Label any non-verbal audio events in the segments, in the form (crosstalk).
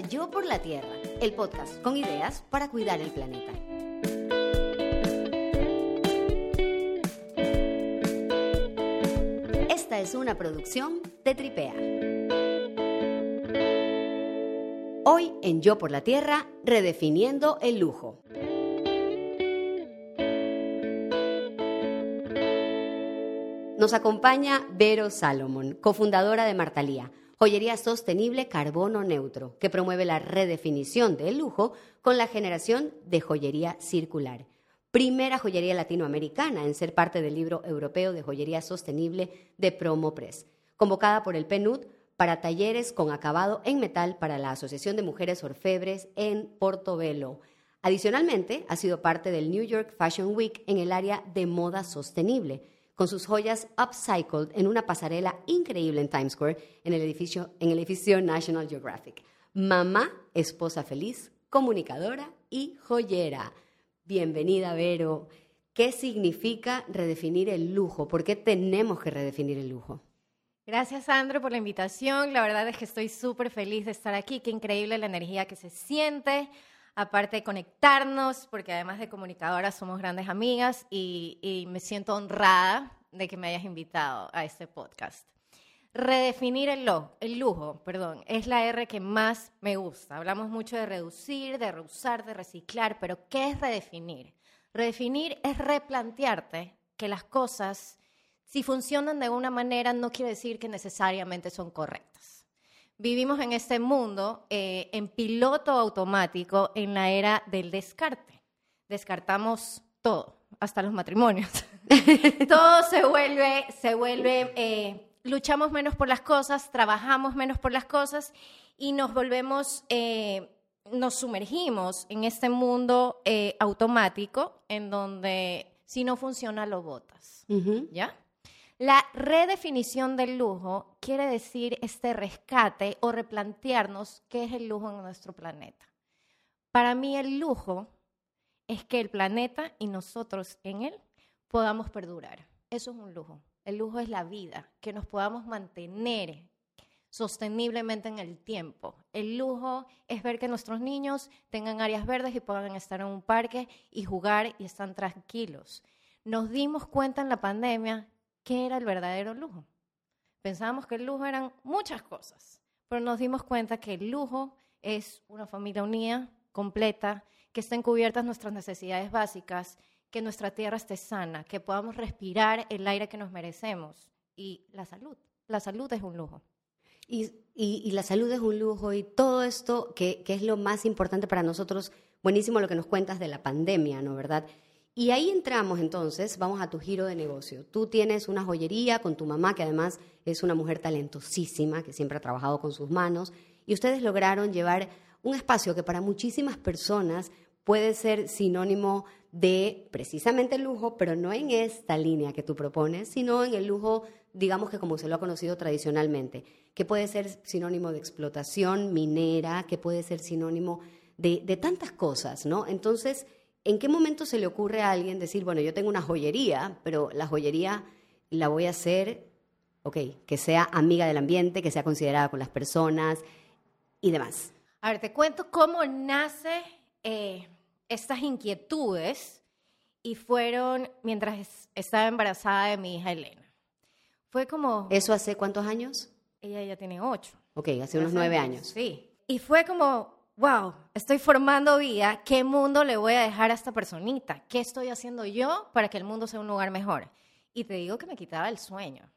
Yo por la Tierra, el podcast con ideas para cuidar el planeta. Esta es una producción de Tripea. Hoy en Yo por la Tierra, redefiniendo el lujo. Nos acompaña Vero Salomon, cofundadora de Martalía, joyería sostenible carbono neutro, que promueve la redefinición del lujo con la generación de joyería circular. Primera joyería latinoamericana en ser parte del libro europeo de joyería sostenible de Promo Press, convocada por el PNUD para talleres con acabado en metal para la Asociación de Mujeres Orfebres en Portobelo. Adicionalmente, ha sido parte del New York Fashion Week en el área de moda sostenible con sus joyas upcycled en una pasarela increíble en Times Square, en el edificio, en el edificio National Geographic. Mamá, esposa feliz, comunicadora y joyera. Bienvenida, Vero. ¿Qué significa redefinir el lujo? ¿Por qué tenemos que redefinir el lujo? Gracias, Sandro, por la invitación. La verdad es que estoy súper feliz de estar aquí. Qué increíble la energía que se siente aparte de conectarnos, porque además de comunicadoras somos grandes amigas y, me siento honrada de que me hayas invitado a este podcast. Redefinir el, el lujo, perdón, es la R que más me gusta. Hablamos mucho de reducir, de reusar, de reciclar, pero ¿qué es redefinir? Redefinir es replantearte que las cosas, si funcionan de una manera, no quiere decir que necesariamente son correctas vivimos en este mundo eh, en piloto automático en la era del descarte. Descartamos todo, hasta los matrimonios. (laughs) todo se vuelve, se vuelve, eh, luchamos menos por las cosas, trabajamos menos por las cosas y nos volvemos, eh, nos sumergimos en este mundo automático en donde si no funciona lo botas. ¿Ya? La redefinición del lujo quiere decir este rescate o replantearnos qué es el lujo en nuestro planeta. Para mí el lujo es que el planeta y nosotros en él podamos perdurar. Eso es un lujo. El lujo es la vida, que nos podamos mantener sosteniblemente en el tiempo. El lujo es ver que nuestros niños tengan áreas verdes y puedan estar en un parque y jugar y están tranquilos. Nos dimos cuenta en la pandemia qué era el verdadero lujo. Pensábamos que el lujo eran muchas cosas, pero nos dimos cuenta que el lujo es una familia unida, completa, que estén cubiertas nuestras necesidades básicas, que nuestra tierra esté sana, que podamos respirar el aire que nos merecemos y la salud. La salud es un lujo. Y, la salud es un lujo y todo esto que, que es lo más importante para nosotros, buenísimo lo que nos cuentas de la pandemia, ¿no? ¿Verdad? Y ahí entramos entonces, vamos a tu giro de negocio. Tú tienes una joyería con tu mamá, que además es una mujer talentosísima, que siempre ha trabajado con sus manos, y ustedes lograron llevar un espacio que para muchísimas personas puede ser sinónimo de precisamente lujo, pero no en esta línea que tú propones, sino en el lujo, digamos que como se lo ha conocido tradicionalmente, que puede ser sinónimo de explotación minera, que puede ser sinónimo de tantas cosas, ¿no? Entonces, ¿En qué momento se le ocurre a alguien decir, bueno, yo tengo una joyería, pero la joyería la voy a hacer, ok, que sea amiga del ambiente, que sea considerada con las personas y demás? A ver, te cuento cómo nace eh, estas inquietudes y fueron mientras estaba embarazada de mi hija Elena. Fue como... ¿Eso hace cuántos años? Ella ya tiene ocho. Ok, hace unos nueve años. Sí. Y fue como, wow, estoy formando vida, ¿qué mundo le voy a dejar a esta personita? ¿Qué estoy haciendo yo para que el mundo sea un lugar mejor? Y te digo que me quitaba el sueño.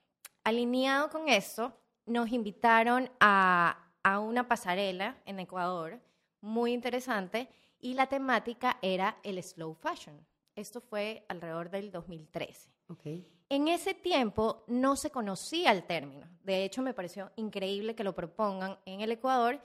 Alineado con eso, nos invitaron a, a una pasarela en Ecuador, muy interesante, y la temática era el slow fashion. Esto fue alrededor del 2013. Okay. En ese tiempo no se conocía el término. De hecho, me pareció increíble que lo propongan en el Ecuador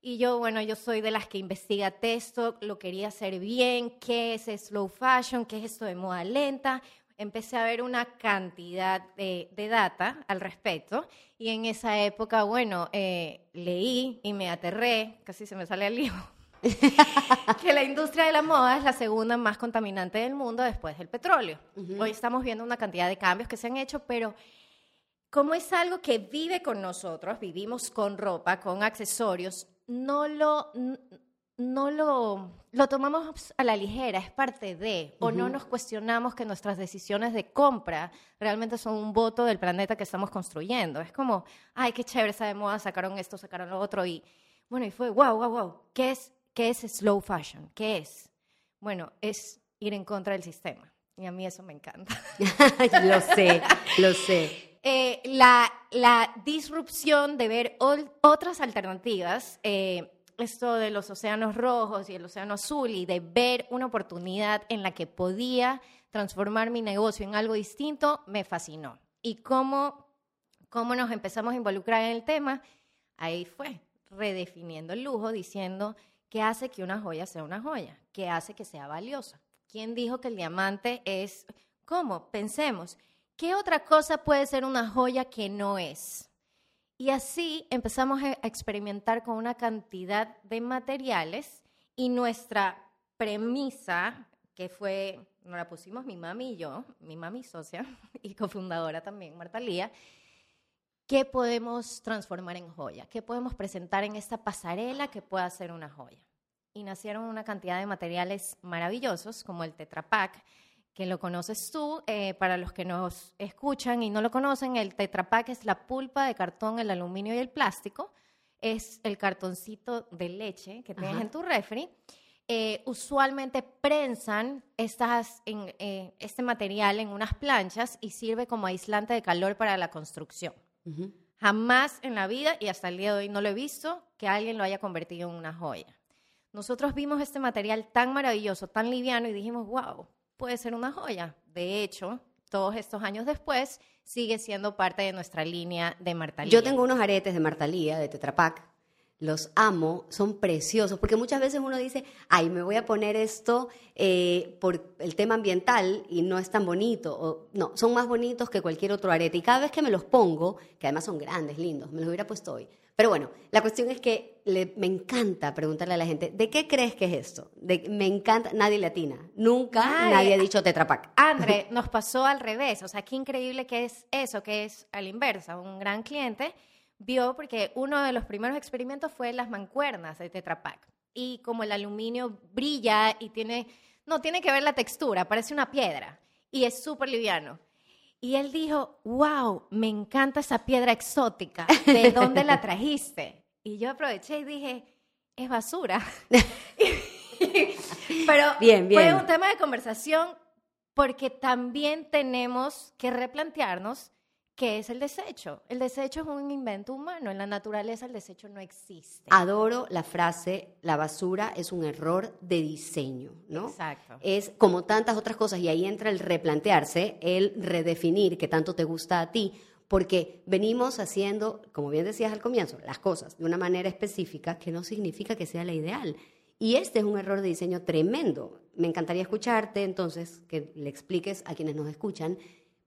y yo, bueno, yo soy de las que investiga texto, lo quería hacer bien, qué es slow fashion, qué es esto de moda lenta. Empecé a ver una cantidad de, data al respecto y en esa época, bueno, eh, leí y me aterré, casi se me sale el libro, (laughs) que la industria de la moda es la segunda más contaminante del mundo después del petróleo. Hoy estamos viendo una cantidad de cambios que se han hecho, pero como es algo que vive con nosotros, vivimos con ropa, con accesorios, no lo, no lo, lo tomamos a la ligera, es parte de, o no nos cuestionamos que nuestras decisiones de compra realmente son un voto del planeta que estamos construyendo. Es como, ay, qué chévere, esa de moda, sacaron esto, sacaron lo otro, y bueno, y fue, wow, wow, wow, ¿qué es, qué es slow fashion? ¿Qué es? Bueno, es ir en contra del sistema. Y a mí eso me encanta. (laughs) lo sé, lo sé. Eh, la, la, disrupción de ver otras alternativas, eh, esto de los océanos rojos y el océano azul y de ver una oportunidad en la que podía transformar mi negocio en algo distinto, me fascinó. Y cómo, cómo nos empezamos a involucrar en el tema, ahí fue, redefiniendo el lujo, diciendo qué hace que una joya sea una joya, qué hace que sea valiosa. ¿Quién dijo que el diamante es... ¿Cómo? Pensemos, ¿qué otra cosa puede ser una joya que no es? Y así empezamos a experimentar con una cantidad de materiales y nuestra premisa, que fue, nos la pusimos mi mami y yo, mi mami socia (laughs) y cofundadora también, Marta Lía, ¿qué podemos transformar en joya? ¿Qué podemos presentar en esta pasarela que pueda ser una joya? Y nacieron una cantidad de materiales maravillosos, como el Tetra Pak, que lo conoces tú. Eh, para los que nos escuchan y no lo conocen, el Tetra Pak es la pulpa de cartón, el aluminio y el plástico. Es el cartoncito de leche que tienes en tu refri. Eh, usualmente prensan estas, en, eh, este material en unas planchas y sirve como aislante de calor para la construcción. Jamás en la vida, y hasta el día de hoy no lo he visto, que alguien lo haya convertido en una joya. Nosotros vimos este material tan maravilloso, tan liviano y dijimos, wow, puede ser una joya. De hecho, todos estos años después, sigue siendo parte de nuestra línea de Martalía. Yo tengo unos aretes de Martalía, de Tetrapac. Los amo, son preciosos, porque muchas veces uno dice, ay, me voy a poner esto eh, por el tema ambiental y no es tan bonito. O, no, son más bonitos que cualquier otro arete. Y cada vez que me los pongo, que además son grandes, lindos, me los hubiera puesto hoy, pero bueno, la cuestión es que me encanta preguntarle a la gente, ¿de qué crees que es esto? me encanta, nadie latina, nunca nadie ha dicho tetrapac. André, (laughs) nos pasó al revés, o sea, qué increíble que es eso, que es a la inversa. Un gran cliente vio, porque uno de los primeros experimentos fue las mancuernas de tetrapac. Y como el aluminio brilla y tiene, no, tiene que ver la textura, parece una piedra. Y es súper liviano. Y él dijo, wow, me encanta esa piedra exótica, ¿de (laughs) dónde la trajiste? Y yo aproveché y dije, es basura. (laughs) Pero bien, bien. fue un tema de conversación porque también tenemos que replantearnos ¿Qué es el desecho? El desecho es un invento humano. En la naturaleza el desecho no existe. Adoro la frase, la basura es un error de diseño, ¿no? Exacto. Es como tantas otras cosas y ahí entra el replantearse, el redefinir qué tanto te gusta a ti, porque venimos haciendo, como bien decías al comienzo, las cosas de una manera específica que no significa que sea la ideal. Y este es un error de diseño tremendo. Me encantaría escucharte entonces, que le expliques a quienes nos escuchan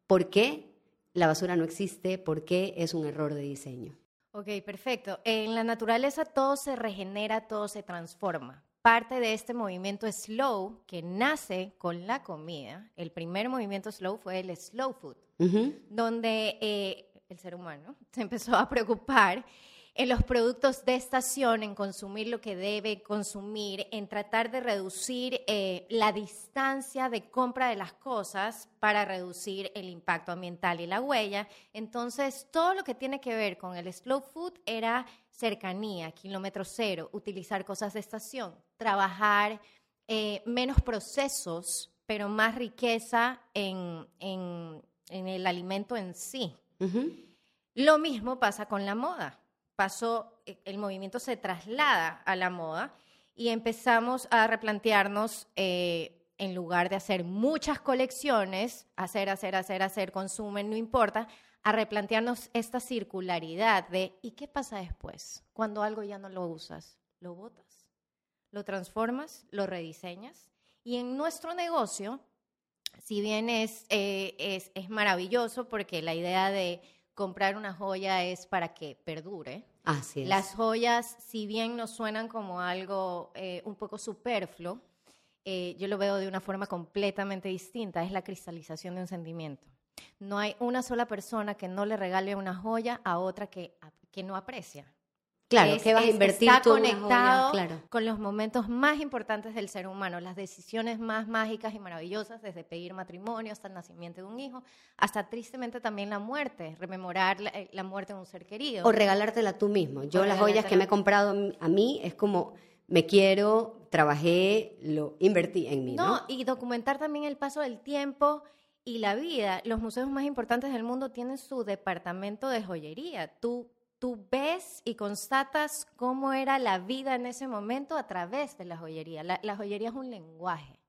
por qué la basura no existe, porque es un error de diseño. Ok, perfecto. En la naturaleza todo se regenera, todo se transforma. Parte de este movimiento slow que nace con la comida, el primer movimiento slow fue el slow food, donde eh, el ser humano (laughs) se empezó a preocupar en los productos de estación, en consumir lo que debe consumir, en tratar de reducir eh, la distancia de compra de las cosas para reducir el impacto ambiental y la huella. Entonces, todo lo que tiene que ver con el slow food era cercanía, kilómetro cero, utilizar cosas de estación, trabajar eh, menos procesos, pero más riqueza en, el alimento en sí. Lo mismo pasa con la moda pasó, eh, el movimiento se traslada a la moda y empezamos a replantearnos, eh, en lugar de hacer muchas colecciones, hacer, hacer, hacer, hacer, consumen, no importa, a replantearnos esta circularidad de ¿y qué pasa después? Cuando algo ya no lo usas, lo botas, lo transformas, lo rediseñas. Y en nuestro negocio, si bien es, eh, es, es maravilloso porque la idea de comprar una joya es para que perdure. Así es. Las joyas, si bien nos suenan como algo eh, un poco superfluo, eh, yo lo veo de una forma completamente distinta, es la cristalización de un sentimiento. No hay una sola persona que no le regale una joya a otra que, que no aprecia. Claro, que vas a invertir está tú conectado joya, claro. con los momentos más importantes del ser humano, las decisiones más mágicas y maravillosas, desde pedir matrimonio hasta el nacimiento de un hijo, hasta tristemente también la muerte, rememorar la, eh, la muerte de un ser querido. O regalártela tú mismo. Yo O las joyas que me he comprado a mí es como, me quiero, trabajé, lo invertí en mí, ¿no? No, y documentar también el paso del tiempo y la vida. Los museos más importantes del mundo tienen su departamento de joyería. Tú, tú ves y constatas cómo era la vida en ese momento a través de la joyería. La, la joyería es un lenguaje,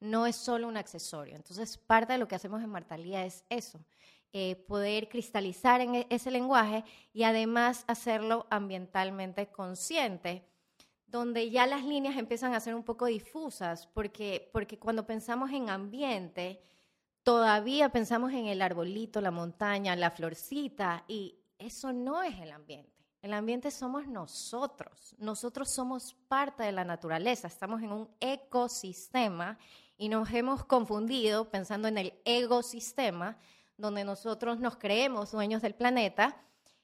no es solo un accesorio. Entonces, parte de lo que hacemos en Martalía es eso. eh, poder cristalizar en e- ese lenguaje y además hacerlo ambientalmente consciente donde ya las líneas empiezan a ser un poco difusas, porque, porque cuando pensamos en ambiente, todavía pensamos en el arbolito, la montaña, la florcita, y eso no es el ambiente. El ambiente somos nosotros. Nosotros somos parte de la naturaleza. Estamos en un ecosistema y nos hemos confundido pensando en el ecosistema, donde nosotros nos creemos dueños del planeta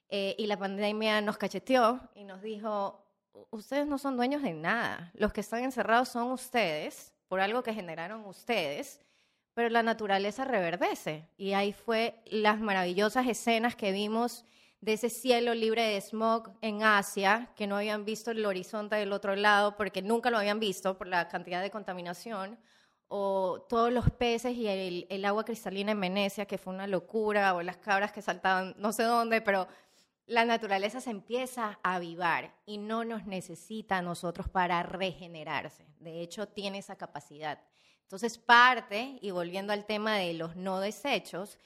eh, y la pandemia nos cacheteó y nos dijo, ustedes no son dueños de nada. Los que están encerrados son ustedes, por algo que generaron ustedes, pero la naturaleza reverdece. Y ahí fue las maravillosas escenas que vimos de ese cielo libre de smog en Asia, que no habían visto el horizonte del otro lado porque nunca lo habían visto por la cantidad de contaminación, o todos los peces y el, agua cristalina en Venecia, que fue una locura, o las cabras que saltaban no sé dónde, pero la naturaleza se empieza a avivar y no nos necesita a nosotros para regenerarse. De hecho, tiene esa capacidad. Entonces, parte, y volviendo al tema de los no desechos,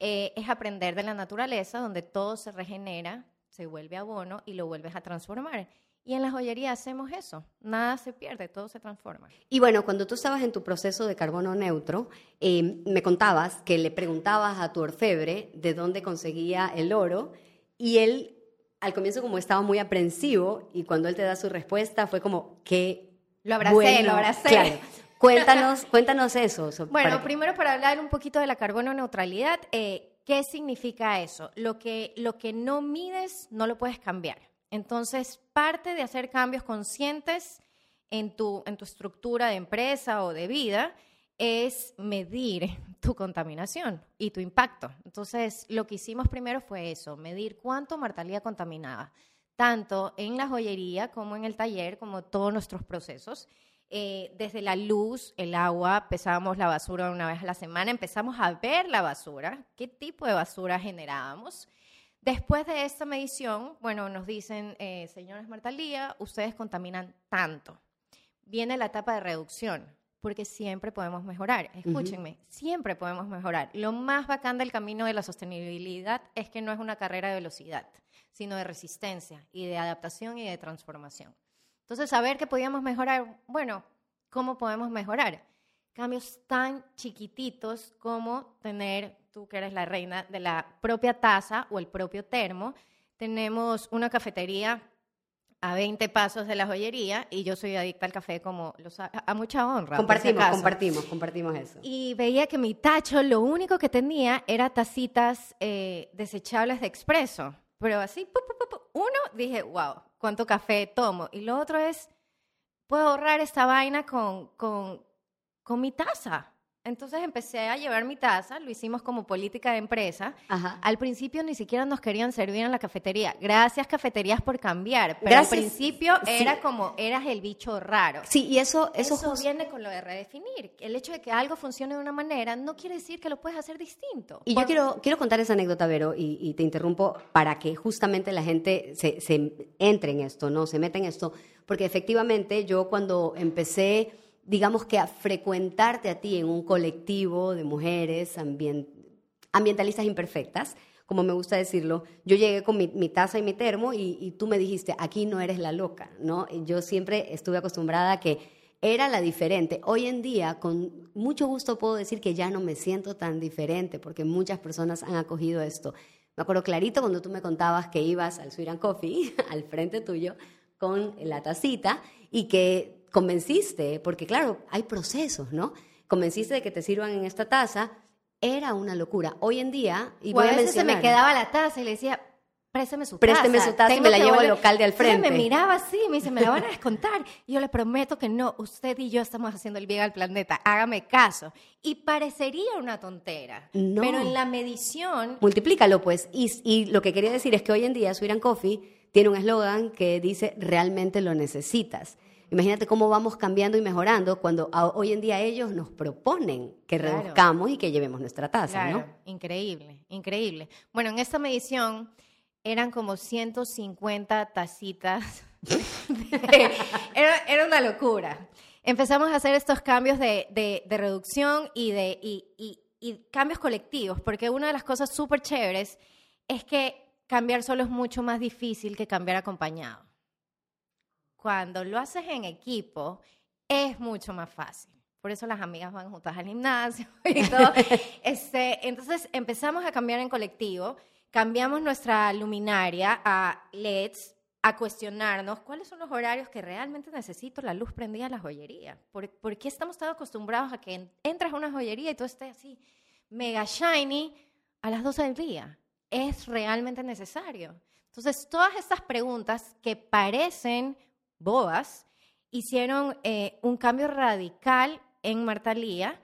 eh, es aprender de la naturaleza, donde todo se regenera, se vuelve abono y lo vuelves a transformar. Y en la joyería hacemos eso. Nada se pierde, todo se transforma. Y bueno, cuando tú estabas en tu proceso de carbono neutro, eh, me contabas que le preguntabas a tu orfebre de dónde conseguía el oro y él al comienzo como estaba muy aprensivo y cuando él te da su respuesta fue como que Lo abracé, bueno, lo abracé. Claro. Cuéntanos, cuéntanos eso. so- Bueno, para primero para hablar un poquito de la carbono neutralidad, eh, ¿qué significa eso? Lo que, lo que no mides no lo puedes cambiar. Entonces, parte de hacer cambios conscientes en tu, en tu estructura de empresa o de vida es medir tu contaminación y tu impacto. Entonces, lo que hicimos primero fue eso, medir cuánto Martalía contaminaba, tanto en la joyería como en el taller, como todos nuestros procesos. Eh, desde la luz, el agua, pesábamos la basura una vez a la semana, empezamos a ver la basura, qué tipo de basura generábamos. Después de esta medición, bueno, nos dicen, eh, señores Martalía, ustedes contaminan tanto. Viene la etapa de reducción, porque siempre podemos mejorar. Escúchenme, siempre podemos mejorar. Lo más bacán del camino de la sostenibilidad es que no es una carrera de velocidad, sino de resistencia y de adaptación y de transformación. Entonces, saber que podíamos mejorar, bueno, ¿cómo podemos mejorar? Cambios tan chiquititos como tener, tú que eres la reina de la propia taza o el propio termo, tenemos una cafetería a 20 pasos de la joyería y yo soy adicta al café como lo sa- a mucha honra. si compartimos, compartimos, compartimos eso. Y veía que mi tacho lo único que tenía era tacitas eh, desechables de expreso. Pero así, pu, pu, pu, pu. uno, dije, wow, ¿cuánto café tomo? Y lo otro es, puedo ahorrar esta vaina con, con, con mi taza. Entonces empecé a llevar mi taza, lo hicimos como política de empresa. Ajá. Al principio ni siquiera nos querían servir en la cafetería. Gracias, cafeterías, por cambiar. Pero Gracias, al principio sí. era como, eras el bicho raro. Sí, y eso, eso, Eso, jus- viene con lo de redefinir. El hecho de que algo funcione de una manera no quiere decir que lo puedes hacer distinto. Y yo Por- quiero, quiero contar esa anécdota, Vero, y, y te interrumpo para que justamente la gente se, se entre en esto, ¿no? Se meta en esto, porque efectivamente yo cuando empecé, digamos que a frecuentarte a ti en un colectivo de mujeres ambien- ambientalistas imperfectas, como me gusta decirlo, yo llegué con mi, taza y mi termo y, tú me dijiste, aquí no eres la loca, ¿no? Yo siempre estuve acostumbrada a que era la diferente. Hoy en día, con mucho gusto puedo decir que ya no me siento tan diferente porque muchas personas han acogido esto. Me acuerdo clarito cuando tú me contabas que ibas al Sweet and Coffee, (laughs) al frente tuyo, con la tacita y que convenciste, porque claro, hay procesos, ¿no? Convenciste de que te sirvan en esta taza, era una locura. Hoy en día, y o a voy a veces se me quedaba la taza y le decía, présteme su Présteme taza. su taza y me la llevo al volver". local de al frente. me miraba así, me dice, me la van a descontar. Y yo le prometo que no, usted y yo estamos haciendo el bien al planeta, hágame caso. Y parecería una tontera, No. pero en la medición Multiplícalo, pues. Y, y lo que quería decir es que hoy en día Sweet and Coffee tiene un eslogan que dice realmente lo necesitas. Imagínate cómo vamos cambiando y mejorando cuando a- hoy en día ellos nos proponen que Claro. reduzcamos y que llevemos nuestra tasa, Claro, increíble, increíble. Bueno, en esta medición eran como 150 tacitas. de- (laughs) era, era una locura. Empezamos a hacer estos cambios de, de- de reducción y, de, y, y- y cambios colectivos, porque una de las cosas súper chéveres es que cambiar solo es mucho más difícil que cambiar acompañado. Cuando lo haces en equipo, es mucho más fácil. Por eso las amigas van juntas al gimnasio (laughs) y todo. (laughs) Este, entonces empezamos a cambiar en colectivo, cambiamos nuestra luminaria a LEDs, a cuestionarnos cuáles son los horarios que realmente necesito la luz prendida en la joyería. ¿Por, por qué estamos tan acostumbrados a que en- entras a una joyería y todo esté así mega shiny a las 12 del día? ¿Es realmente necesario? Entonces, todas estas preguntas que parecen bobas hicieron eh, un cambio radical en Marta Lía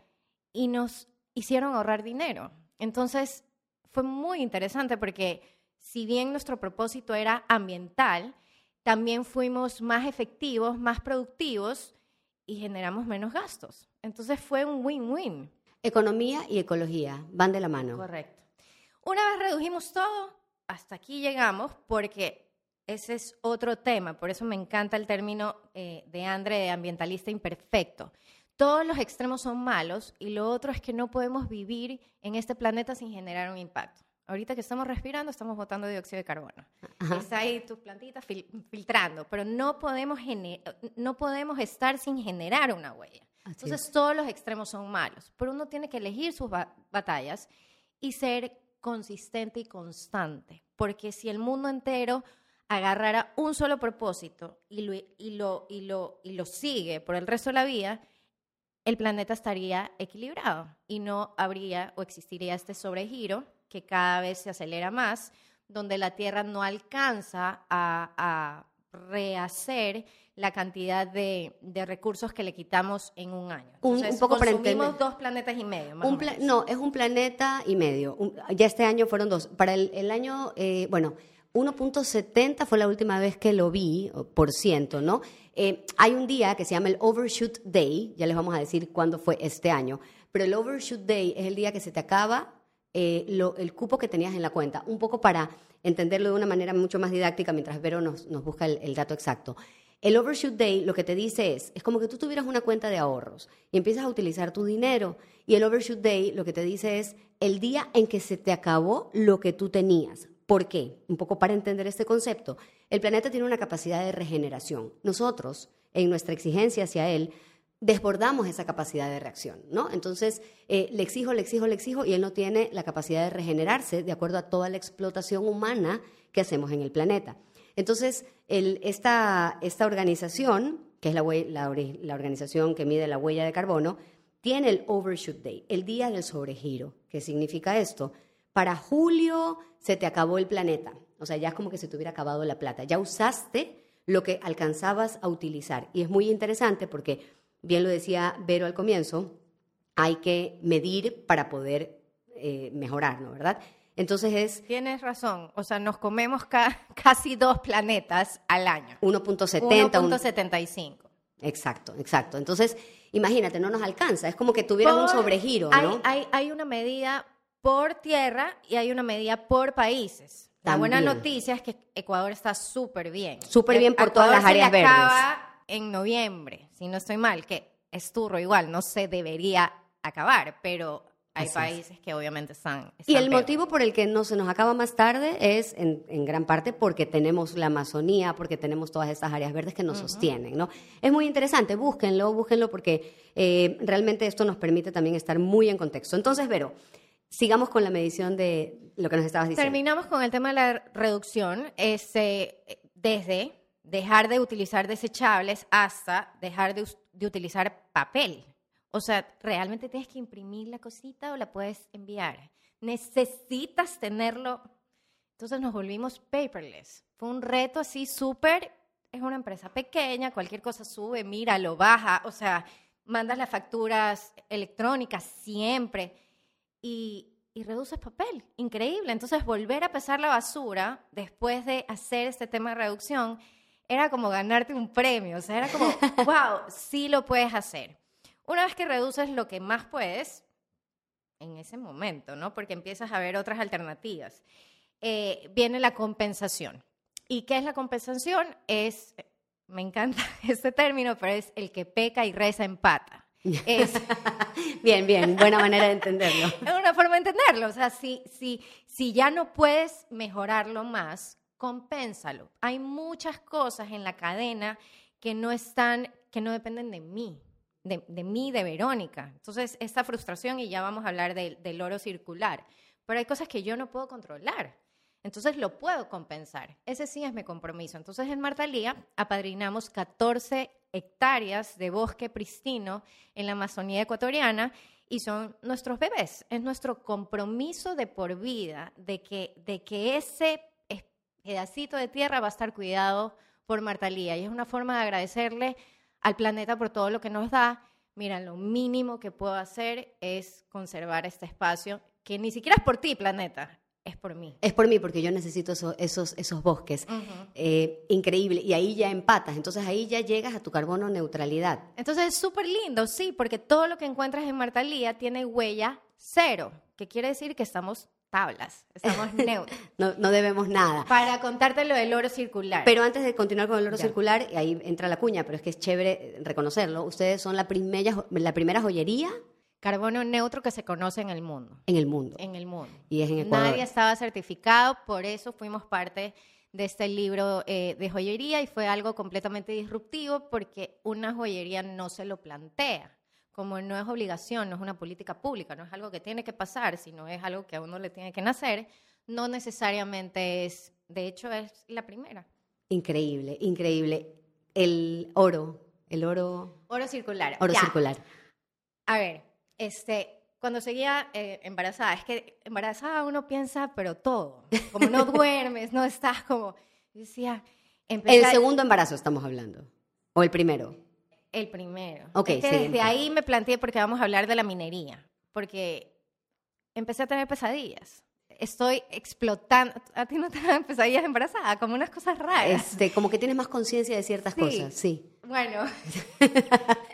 y nos hicieron ahorrar dinero. Entonces, fue muy interesante porque si bien nuestro propósito era ambiental, también fuimos más efectivos, más productivos y generamos menos gastos. Entonces fue un win-win. Economía y ecología van de la mano. Correcto. Una vez redujimos todo, hasta aquí llegamos porque ese es otro tema. Por eso me encanta el término eh, de Andre de ambientalista imperfecto. Todos los extremos son malos y lo otro es que no podemos vivir en este planeta sin generar un impacto. Ahorita que estamos respirando, estamos botando dióxido de carbono. Está ahí tus plantitas fil- filtrando, pero no podemos, no podemos estar sin generar una huella. Así Entonces, todos los extremos son malos, pero uno tiene que elegir sus ba- batallas y ser consistente y constante, porque si el mundo entero agarrara un solo propósito y lo, y lo, y lo, y lo sigue por el resto de la vida, el planeta estaría equilibrado y no habría o existiría este sobregiro que cada vez se acelera más, donde la Tierra no alcanza a, a rehacer la cantidad de, de recursos que le quitamos en un año. Un- Entonces, un poco consumimos dos planetas y medio, más Un o pla- menos. no, es un planeta y medio. Un- ya este año fueron dos. Para el, el año, eh, bueno, 1.70 fue la última vez que lo vi, por ciento, ¿no? Eh, hay un día que se llama el Overshoot Day, ya les vamos a decir cuándo fue este año, pero el Overshoot Day es el día que se te acaba eh, el cupo que tenías en la cuenta, un poco para entenderlo de una manera mucho más didáctica mientras Vero nos, nos busca el, el dato exacto. El Overshoot Day lo que te dice es, es como que tú tuvieras una cuenta de ahorros y empiezas a utilizar tu dinero y el Overshoot Day lo que te dice es el día en que se te acabó lo que tú tenías. ¿Por qué? Un poco para entender este concepto. El planeta tiene una capacidad de regeneración. Nosotros, en nuestra exigencia hacia él, desbordamos esa capacidad de reacción, ¿no? Entonces, eh, le exijo, le exijo, le exijo, y él no tiene la capacidad de regenerarse de acuerdo a toda la explotación humana que hacemos en el planeta. Entonces, esta, esta organización, que es la, la organización que mide la huella de carbono, tiene el Overshoot Day, el día del sobregiro. ¿Qué significa esto? Para julio se te acabó el planeta, o sea, ya es como que se te hubiera acabado la plata, ya usaste lo que alcanzabas a utilizar. Y es muy interesante porque, bien lo decía Vero al comienzo, hay que medir para poder eh, mejorar, ¿no? ¿Verdad? Entonces es Tienes razón, o sea, nos comemos ca- (laughs) casi dos planetas al año. 1.70, un- 1.75. Exacto, exacto. Entonces, imagínate, no nos alcanza. Es como que tuvieras un sobregiro, hay, ¿no? Hay, hay una medida por tierra y hay una medida por países. La buena También. noticia es que Ecuador está súper bien. Súper bien por todas Ecuador las áreas se le verdes. acaba en noviembre, si no estoy mal, que es turro igual, no se debería acabar, pero hay Así es. países que obviamente están... Y están el peor. motivo por el que no se nos acaba más tarde es en, en gran parte porque tenemos la Amazonía, porque tenemos todas estas áreas verdes que nos sostienen, ¿no? Es muy interesante, búsquenlo, búsquenlo porque eh, realmente esto nos permite también estar muy en contexto. Entonces, Vero, sigamos con la medición de lo que nos estabas diciendo. Terminamos con el tema de la reducción, este, desde dejar de utilizar desechables hasta dejar de utilizar papel. O sea, ¿realmente tienes que imprimir la cosita o la puedes enviar? Necesitas tenerlo Entonces nos volvimos paperless. Fue un reto así súper, es una empresa pequeña, cualquier cosa sube, mira, lo baja, o sea, mandas las facturas electrónicas siempre y, y reduces papel, increíble. Entonces volver a pesar la basura después de hacer este tema de reducción era como ganarte un premio, o sea, era como, (laughs) wow, sí lo puedes hacer. Una vez que reduces lo que más puedes, en ese momento, ¿no? Porque empiezas a ver otras alternativas. Eh, viene la compensación. ¿Y qué es la compensación? Es, me encanta (laughs) este término, pero es el que peca y reza empata. Es, (laughs) bien, bien, buena manera de entenderlo. Es (laughs) una forma de entenderlo. O sea, si, si, si ya no puedes mejorarlo más, compénsalo. Hay muchas cosas en la cadena que no están, que no dependen de mí, de, de mí, de Verónica. Entonces, esta frustración, y ya vamos a hablar del oro circular, pero hay cosas que yo no puedo controlar. Entonces lo puedo compensar. Ese sí es mi compromiso. Entonces en Martalía apadrinamos 14 hectáreas de bosque pristino en la Amazonía ecuatoriana y son nuestros bebés. Es nuestro compromiso de por vida de que, de que ese pedacito de tierra va a estar cuidado por Martalía. Y es una forma de agradecerle al planeta por todo lo que nos da. Mira, lo mínimo que puedo hacer es conservar este espacio, que ni siquiera es por ti, planeta, es por mí. Es por mí, porque yo necesito esos, esos bosques. Eh, increíble. Y ahí ya empatas. Entonces ahí ya llegas a tu carbono neutralidad. Entonces es súper lindo, sí, porque todo lo que encuentras en Martalía tiene huella cero, que quiere decir que estamos tablas, estamos (laughs) neutros. no, no, debemos nada. Para contarte lo del oro circular. Pero antes de continuar con el oro circular, ahí entra la cuña, pero es que es chévere reconocerlo. Ustedes son la primera, la primera joyería carbono neutro que se conoce en el mundo. En el mundo. En el mundo. Y es en Ecuador. Nadie estaba certificado, por eso fuimos parte de este libro eh, de joyería y fue algo completamente disruptivo porque una joyería no se lo plantea. Como no es obligación, no es una política pública, no es algo que tiene que pasar, sino es algo que a uno le tiene que nacer, no necesariamente es, de hecho es la primera. Increíble, increíble. El oro, el oro... Oro circular. Oro circular. A ver, este, cuando seguía eh, embarazada, es que embarazada uno piensa, pero todo, como no (laughs) duermes, no estás como, decía, El segundo embarazo estamos hablando, o el primero. El primero. Ok, es desde ahí me planteé porque vamos a hablar de la minería, porque empecé a tener pesadillas. Estoy explotando. A ti no te dan pesadillas embarazada, como unas cosas raras. Este, como que tienes más conciencia de ciertas cosas, sí. Bueno, (laughs)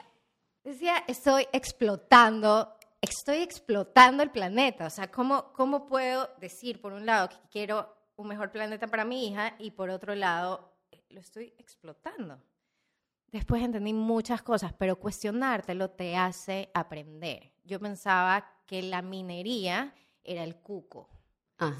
Decía, estoy explotando, estoy explotando el planeta. O sea, ¿cómo, ¿cómo puedo decir, por un lado, que quiero un mejor planeta para mi hija y por otro lado, lo estoy explotando? Después entendí muchas cosas, pero cuestionártelo te hace aprender. Yo pensaba que la minería era el cuco.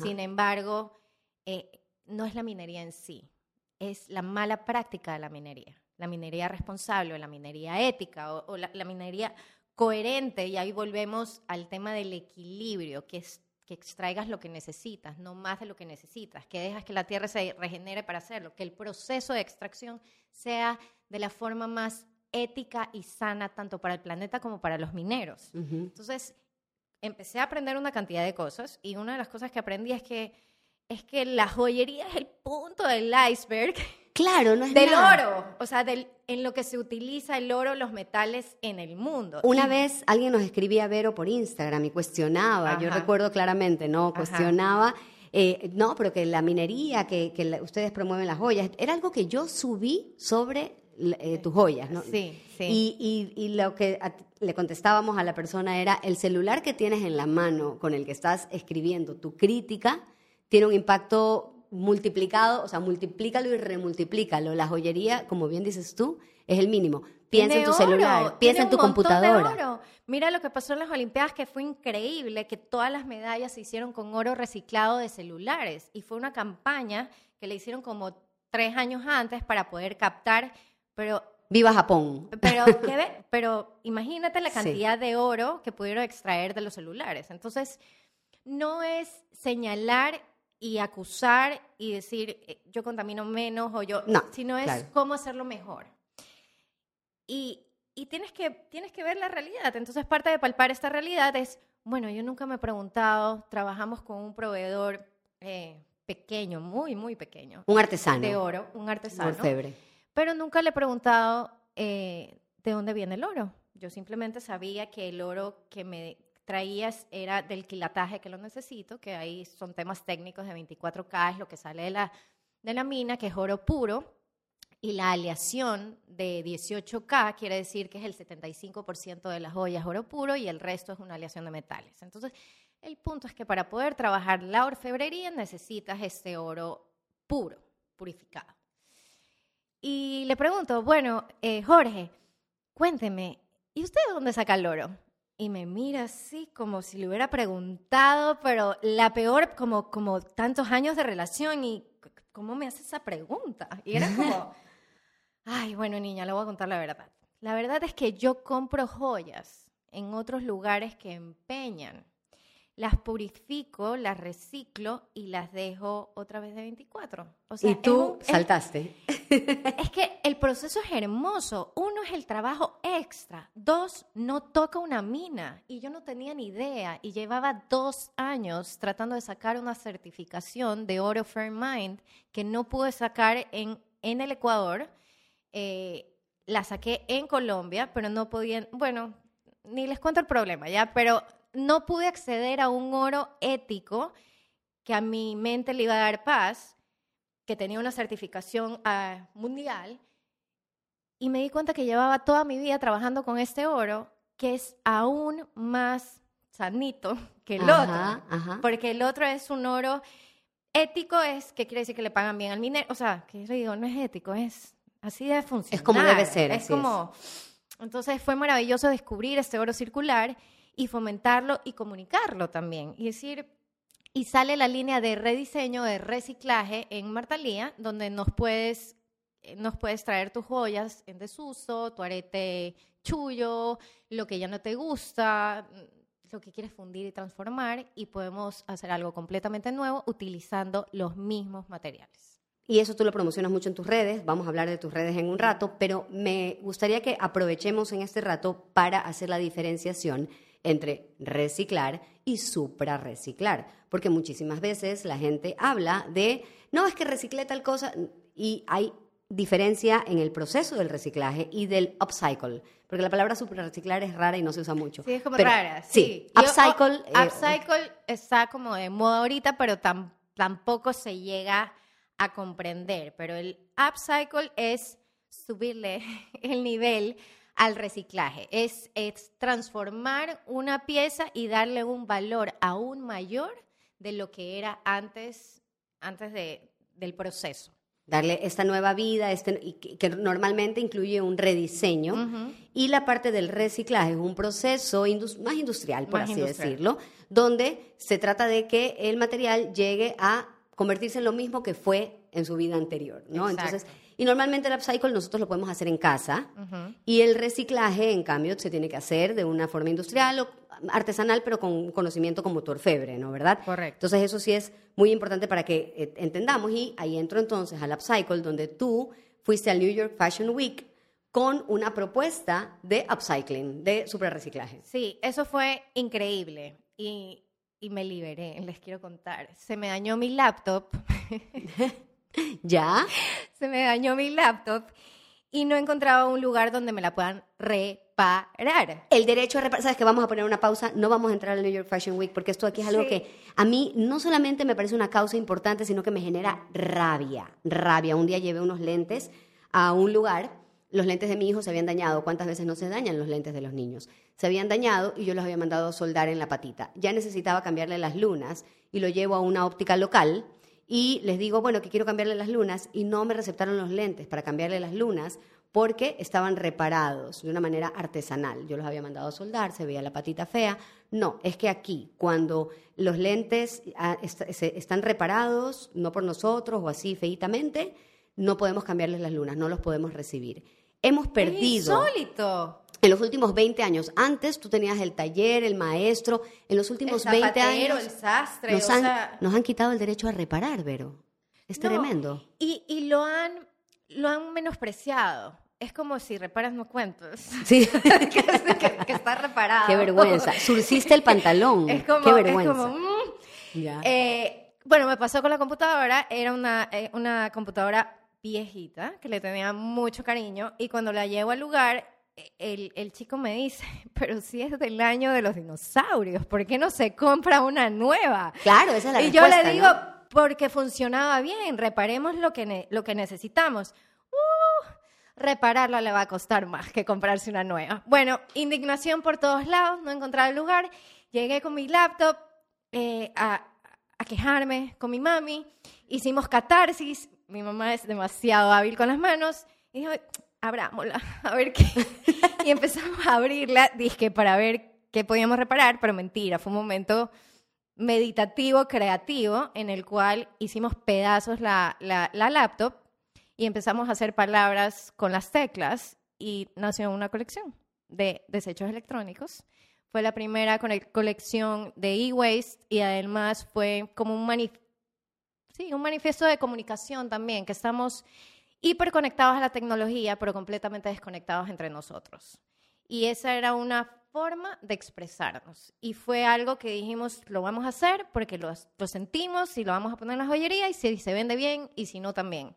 Sin embargo, eh, no es la minería en sí, es la mala práctica de la minería la minería responsable o la minería ética o, la, minería coherente, y ahí volvemos al tema del equilibrio, que es que extraigas lo que necesitas, no más de lo que necesitas, que dejas que la tierra se regenere para hacerlo, que el proceso de extracción sea de la forma más ética y sana tanto para el planeta como para los mineros. Entonces, empecé a aprender una cantidad de cosas y una de las cosas que aprendí es que es que la joyería es el punto del iceberg Claro, no es Del oro, o sea, del, en lo que se utiliza el oro, los metales en el mundo. Una vez alguien nos escribía Vero por Instagram y cuestionaba, yo recuerdo claramente, ¿no? Cuestionaba, eh, no, pero que la minería, que, que ustedes promueven las joyas, era algo que yo subí sobre eh, tus joyas, ¿no? Sí, sí. Y, y, y lo que le contestábamos a la persona era, el celular que tienes en la mano con el que estás escribiendo tu crítica tiene un impacto multiplicado, o sea, multiplícalo y remultiplícalo. La joyería, como bien dices tú, es el mínimo. Piensa en tu celular, piensa en tu computadora. Mira lo que pasó en las Olimpiadas, que fue increíble, que todas las medallas se hicieron con oro reciclado de celulares. Y fue una campaña que le hicieron como tres años antes para poder captar, pero... Viva Japón. Pero, (laughs) pero imagínate la cantidad de oro que pudieron extraer de los celulares. Entonces, no es señalar y acusar y decir eh, yo contamino menos o yo, no, sino es cómo hacerlo mejor. Y, y, tienes, que, tienes que ver la realidad. Entonces parte de palpar esta realidad es, bueno, yo nunca me he preguntado, trabajamos con un proveedor eh, pequeño, muy, muy pequeño. Un artesano. De oro, un artesano. Orfebre. Pero nunca le he preguntado eh, de dónde viene el oro. Yo simplemente sabía que el oro que me traías era del quilataje que lo necesito, que ahí son temas técnicos de 24K, es lo que sale de la, de la mina, que es oro puro. Y la aleación de 18K quiere decir que es el 75% de las joyas oro puro y el resto es una aleación de metales. Entonces, el punto es que para poder trabajar la orfebrería necesitas este oro puro, purificado. Y le pregunto, bueno, eh, Jorge, cuénteme, ¿y usted de dónde saca el oro? Y me mira así como si le hubiera preguntado, pero la peor, como, como tantos años de relación y ¿cómo me hace esa pregunta? Y era como, (laughs) ay, bueno niña, le voy a contar la verdad. La verdad es que yo compro joyas en otros lugares que empeñan las purifico, las reciclo y las dejo otra vez de 24. O sea, y tú saltaste. (laughs) Es, que el proceso es hermoso. Uno es el trabajo extra. Dos, no toca una mina. Y yo no tenía ni idea. Y llevaba dos años tratando de sacar una certificación de oro Fair Mind que no pude sacar en, en el Ecuador. Eh, la saqué en Colombia, pero no podían, bueno, ni les cuento el problema, ¿ya? Pero no pude acceder a un oro ético que a mi mente le iba a dar paz, que tenía una certificación ah, mundial, y me di cuenta que llevaba toda mi vida trabajando con este oro, que es aún más sanito (laughs) que el otro, porque el otro es un oro ético, es que quiere decir que le pagan bien al minero, o sea, que yo digo, no es ético, es así de funcionar. Es como debe ser. Es como, entonces fue maravilloso descubrir este oro circular y fomentarlo y comunicarlo también. Y decir, y sale la línea de rediseño, de reciclaje en Martalía, donde nos puedes, eh, nos puedes traer tus joyas en desuso, tu arete chullo, lo que ya no te gusta, lo que quieres fundir y transformar, y podemos hacer algo completamente nuevo utilizando los mismos materiales. Y eso tú lo promocionas mucho en tus redes, vamos a hablar de tus redes en un rato, pero me gustaría que aprovechemos en este rato para hacer la diferenciación entre reciclar y suprarreciclar, porque muchísimas veces la gente habla de, no, es que reciclé tal cosa, y hay diferencia en el proceso del reciclaje y del upcycle, porque la palabra suprarreciclar es rara y no se usa mucho. Sí, es como rara. Sí, upcycle. Eh, upcycle está como de moda ahorita, pero tampoco se llega a comprender, pero el upcycle es subirle (laughs) el nivel al reciclaje. Es, es transformar una pieza y darle un valor aún mayor de lo que era antes, antes de, del proceso. Darle esta nueva vida, este, que, normalmente incluye un rediseño. Y la parte del reciclaje es un proceso más industrial, por así decirlo, donde se trata de que el material llegue a convertirse en lo mismo que fue en su vida anterior, ¿no? Entonces, y normalmente el upcycle nosotros lo podemos hacer en casa y el reciclaje, en cambio, se tiene que hacer de una forma industrial o artesanal, pero con conocimiento como tu orfebre, ¿no? ¿Verdad? Correcto. Entonces eso sí es muy importante para que eh, entendamos y ahí entro entonces al upcycle donde tú fuiste al New York Fashion Week con una propuesta de upcycling, de reciclaje. Sí, eso fue increíble y, y me liberé, les quiero contar. Se me dañó mi laptop. (laughs) ¿Ya? Se me dañó mi laptop y no encontraba un lugar donde me la puedan reparar. El derecho a reparar, sabes que vamos a poner una pausa, no vamos a entrar al New York Fashion Week porque esto aquí es algo que a mí no solamente me parece una causa importante, sino que me genera rabia, rabia. Un día llevé unos lentes a un lugar, los lentes de mi hijo se habían dañado, ¿cuántas veces no se dañan los lentes de los niños? Se habían dañado y yo los había mandado a soldar en la patita. Ya necesitaba cambiarle las lunas y lo llevo a una óptica local y les digo, bueno, que quiero cambiarle las lunas y no me receptaron los lentes para cambiarle las lunas porque estaban reparados de una manera artesanal. Yo los había mandado a soldar, se veía la patita fea. No, es que aquí, cuando los lentes ah, están reparados, no por nosotros o así feitamente, no podemos cambiarles las lunas, no los podemos recibir. Hemos perdido. ¡Es insólito! En los últimos 20 años, antes tú tenías el taller, el maestro, en los últimos 20 años... el sastre, nos, han, nos han quitado el derecho a reparar, Vero. Es tremendo. Y, y, lo, han, lo han menospreciado. Es como si reparas no cuentos. Sí. (laughs) que, está reparado. Qué vergüenza. Surciste el pantalón. Es como, Qué vergüenza. Es como, mm. eh, bueno, me pasó con la computadora, era una, eh, una computadora viejita que le tenía mucho cariño y cuando la llevo al lugar, el, el, chico me dice, (laughs) pero si es del año de los dinosaurios, ¿por qué no se compra una nueva? Claro, esa es la y respuesta. Y yo le digo, porque funcionaba bien, reparemos lo que, lo que necesitamos. Uh, repararla le va a costar más que comprarse una nueva. Bueno, indignación por todos lados, no encontrar el lugar. Llegué con mi laptop eh, a, a quejarme con mi mami. Hicimos catarsis. Mi mamá es demasiado hábil con las manos. Y dijo, abrámosla, (laughs) a ver qué. y empezamos a abrirla, dije, para ver qué podíamos reparar, pero mentira, fue un momento meditativo, creativo, en el cual hicimos pedazos la, la, la laptop y empezamos a hacer palabras con las teclas y nació una colección de desechos electrónicos. Fue la primera colección de e-waste y además fue como un, manif sí, un manifiesto de comunicación también, que estamos hiperconectados a la tecnología, pero completamente desconectados entre nosotros. Y esa era una forma de expresarnos. Y fue algo que dijimos, lo vamos a hacer porque lo, sentimos y lo vamos a poner en la joyería y si se vende bien y si no también.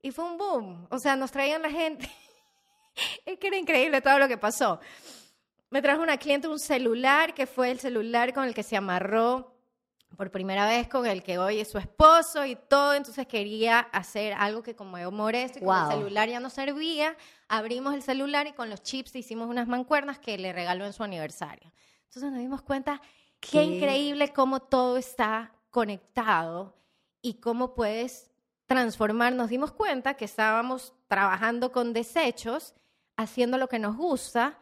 Y fue un boom. O sea, nos traían la gente. (laughs) es que era increíble todo lo que pasó. Me trajo una cliente un celular que fue el celular con el que se amarró por primera vez con el que hoy es su esposo y todo, entonces quería hacer algo que como esto y como el celular ya no servía, abrimos el celular y con los chips hicimos unas mancuernas que le regaló en su aniversario. Entonces nos dimos cuenta qué, qué increíble cómo todo está conectado y cómo puedes transformar. Nos dimos cuenta que estábamos trabajando con desechos, haciendo lo que nos gusta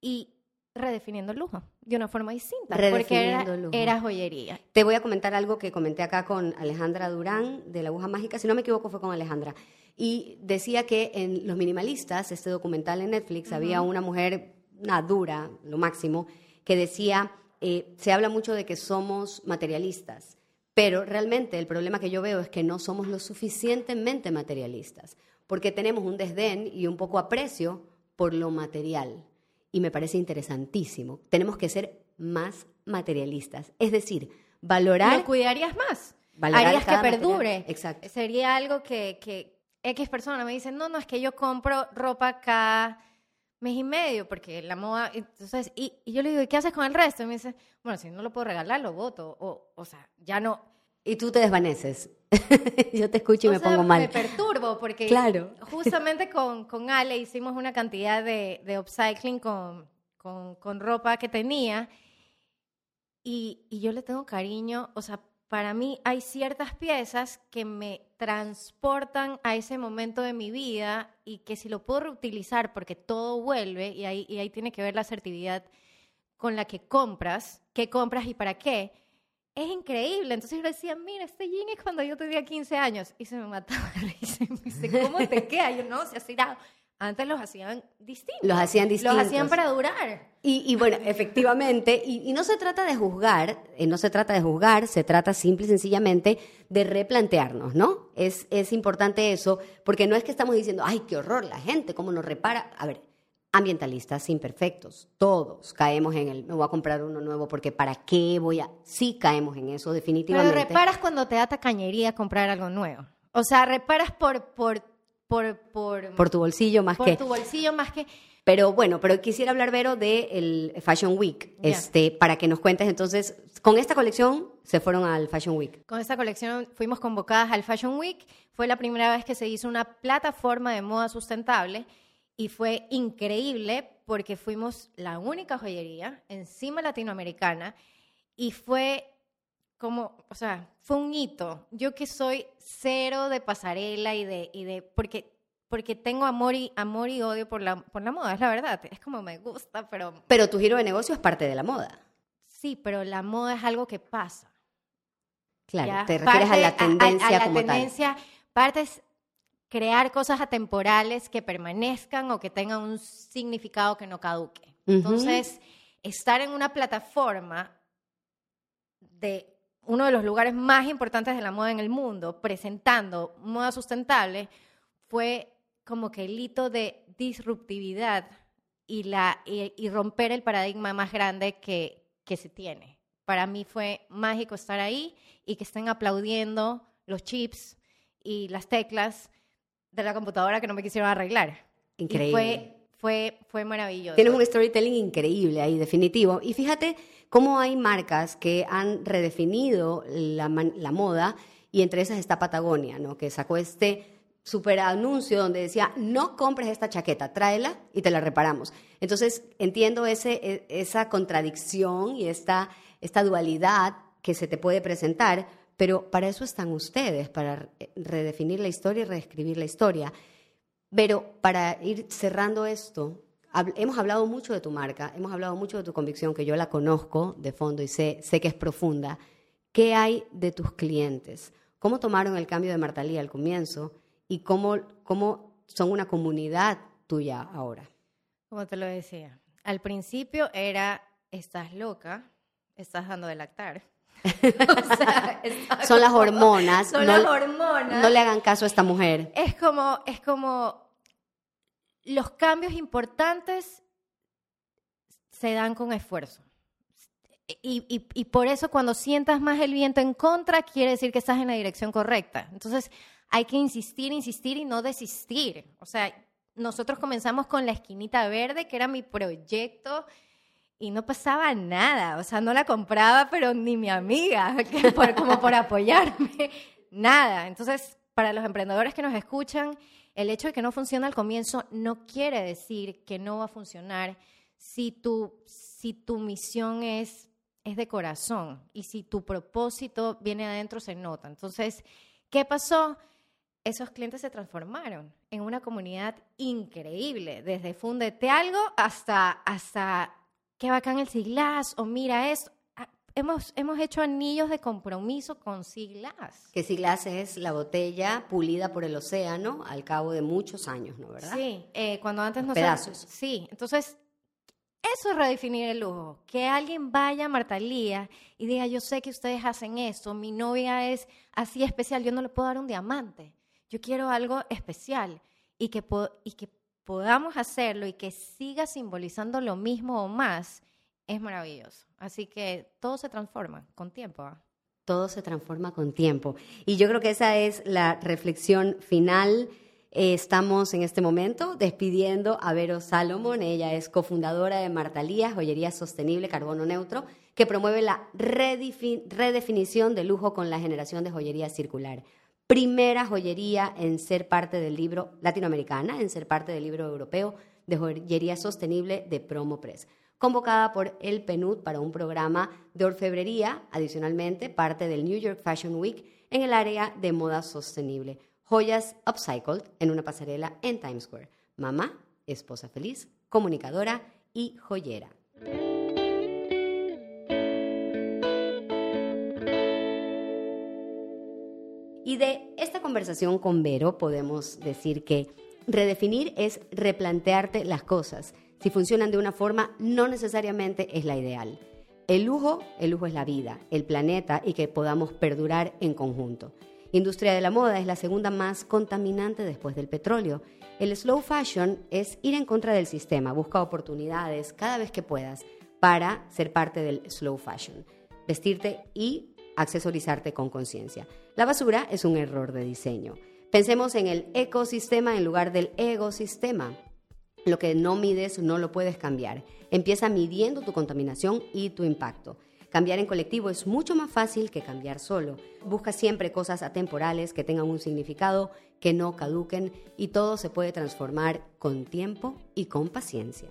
y redefiniendo el lujo de una forma distinta, porque era, joyería. Te voy a comentar algo que comenté acá con Alejandra Durán de la aguja mágica, si no me equivoco fue con Alejandra, y decía que en Los Minimalistas, este documental en Netflix, había una mujer, una dura, lo máximo, que decía, eh, se habla mucho de que somos materialistas, pero realmente el problema que yo veo es que no somos lo suficientemente materialistas, porque tenemos un desdén y un poco aprecio por lo material y me parece interesantísimo. Tenemos que ser más materialistas, es decir, valorar... ¿Lo cuidarías más? Harías que perdure. Exacto. Sería algo que, que X persona me dice, no, no, es que yo compro ropa cada mes y medio, porque la moda, entonces, y, y, yo le digo, ¿y qué haces con el resto? Y me dice, bueno, si no lo puedo regalar, lo voto, o, o sea, ya no, y tú te desvaneces. (laughs) Yo te escucho y me pongo mal. Me perturbo porque claro. justamente (laughs) con, con Ale hicimos una cantidad de, de upcycling con, con, con, ropa que tenía y, y yo le tengo cariño. O sea, para mí hay ciertas piezas que me transportan a ese momento de mi vida y que si lo puedo reutilizar porque todo vuelve y ahí, y ahí tiene que ver la asertividad con la que compras, qué compras y para qué es increíble. Entonces yo decía, mira, este jean es cuando yo tenía 15 años. Y se me mataba. Y me dice, ¿cómo te (laughs) queda? Yo, no, se ha tirado. Antes los hacían distintos. Los hacían distintos. Los hacían para durar. Y, y bueno, (laughs) efectivamente, y, y, no se trata de juzgar, eh, no se trata de juzgar, se trata simple y sencillamente de replantearnos, ¿no? Es, es importante eso, porque no es que estamos diciendo, ay, qué horror, la gente, cómo nos repara. A ver, ambientalistas imperfectos. Todos caemos en el, me voy a comprar uno nuevo porque ¿para qué voy a...? Sí caemos en eso, definitivamente. Pero reparas cuando te da tacañería comprar algo nuevo. O sea, reparas por... por por, por, por tu bolsillo más que... Por tu bolsillo más que... Pero bueno, pero quisiera hablar, Vero, del el Fashion Week, este, para que nos cuentes entonces, con esta colección se fueron al Fashion Week. Con esta colección fuimos convocadas al Fashion Week, fue la primera vez que se hizo una plataforma de moda sustentable y fue increíble porque fuimos la única joyería encima latinoamericana y fue como, o sea, fue un hito. Yo que soy cero de pasarela y de, y de porque, porque tengo amor y, amor y odio por la, por la moda, es la verdad. Es como me gusta, pero... Pero tu giro de negocio es parte de la moda. Sí, pero la moda es algo que pasa. Claro, te refieres a la tendencia a, a, la tendencia, Parte es crear cosas atemporales que permanezcan o que tengan un significado que no caduque. Entonces, estar en una plataforma de uno de los lugares más importantes de la moda en el mundo, presentando moda sustentable, fue como que el hito de disruptividad y, la, y, romper el paradigma más grande que, que se tiene. para mí fue mágico estar ahí y que estén aplaudiendo los chips y las teclas de la computadora que no me quisieron arreglar. Increíble. Y fue, fue, fue maravilloso. Tienes un storytelling increíble ahí, definitivo. Y fíjate cómo hay marcas que han redefinido la, la moda y entre esas está Patagonia, ¿no? Que sacó este super anuncio donde decía, no compres esta chaqueta, tráela y te la reparamos. Entonces, entiendo ese, e, esa contradicción y esta, esta dualidad que se te puede presentar, pero para eso están ustedes, para redefinir la historia y reescribir la historia. Pero para ir cerrando esto, hemos hablado mucho de tu marca, hemos hablado mucho de tu convicción, que yo la conozco de fondo y sé, sé que es profunda. ¿Qué hay de tus clientes? ¿Cómo tomaron el cambio de Martalía al comienzo? y cómo, cómo son una comunidad tuya ahora. Como te lo decía, al principio era, estás loca, estás dando de lactar. (laughs) (laughs) son las hormonas. Son las hormonas. No le hagan caso a esta mujer. Es como, es como los cambios importantes se dan con esfuerzo. Y, y, y, por eso cuando sientas más el viento en contra, quiere decir que estás en la dirección correcta. Entonces, hay que insistir, insistir y no desistir. O sea, nosotros comenzamos con la esquinita verde, que era mi proyecto, y no pasaba nada. O sea, no la compraba, pero ni mi amiga, (laughs) como por apoyarme, nada. Entonces, para los emprendedores que nos escuchan, el hecho de que no funciona al comienzo no quiere decir que no va a funcionar si tu, si tu misión es, es de corazón y si tu propósito viene adentro, se nota. Entonces, ¿qué pasó? esos clientes se transformaron en una comunidad increíble, desde Fundete Algo hasta, hasta qué bacán el Siglas o mira esto. Ah, hemos, hemos hecho anillos de compromiso con Siglas. Que Siglas es la botella pulida por el océano al cabo de muchos años, ¿no? ¿Verdad? Sí, eh, cuando antes no Pedazos. Sí, entonces eso es redefinir el lujo. Que alguien vaya a Martalía y diga, yo sé que ustedes hacen esto, mi novia es así especial, yo no le puedo dar un diamante yo quiero algo especial y que, y que podamos hacerlo y que siga simbolizando lo mismo o más, es maravilloso. Así que todo se transforma con tiempo. ¿ah? Todo se transforma con tiempo. Y yo creo que esa es la reflexión final. Eh, estamos en este momento despidiendo a Vero Salomón. Ella es cofundadora de Martalía, Joyería Sostenible Carbono Neutro, que promueve la redefinición de lujo con la generación de joyería circular primera joyería en ser parte del libro latinoamericana, en ser parte del libro europeo de joyería sostenible de Promo Press, convocada por el PNUD para un programa de orfebrería, adicionalmente parte del New York Fashion Week en el área de moda sostenible. Joyas upcycled en una pasarela en Times Square. Mamá, esposa feliz, comunicadora y joyera. Y de esta conversación con Vero podemos decir que redefinir es replantearte las cosas. Si funcionan de una forma, no necesariamente es la ideal. El lujo, el lujo es la vida, el planeta y que podamos perdurar en conjunto. Industria de la moda es la segunda más contaminante después del petróleo. El slow fashion es ir en contra del sistema, busca oportunidades cada vez que puedas para ser parte del slow fashion. Vestirte y accesorizarte con conciencia. La basura es un error de diseño. Pensemos en el ecosistema en lugar del ecosistema. Lo que no mides no lo puedes cambiar. Empieza midiendo tu contaminación y tu impacto. Cambiar en colectivo es mucho más fácil que cambiar solo. Busca siempre cosas atemporales que tengan un significado, que no caduquen y todo se puede transformar con tiempo y con paciencia.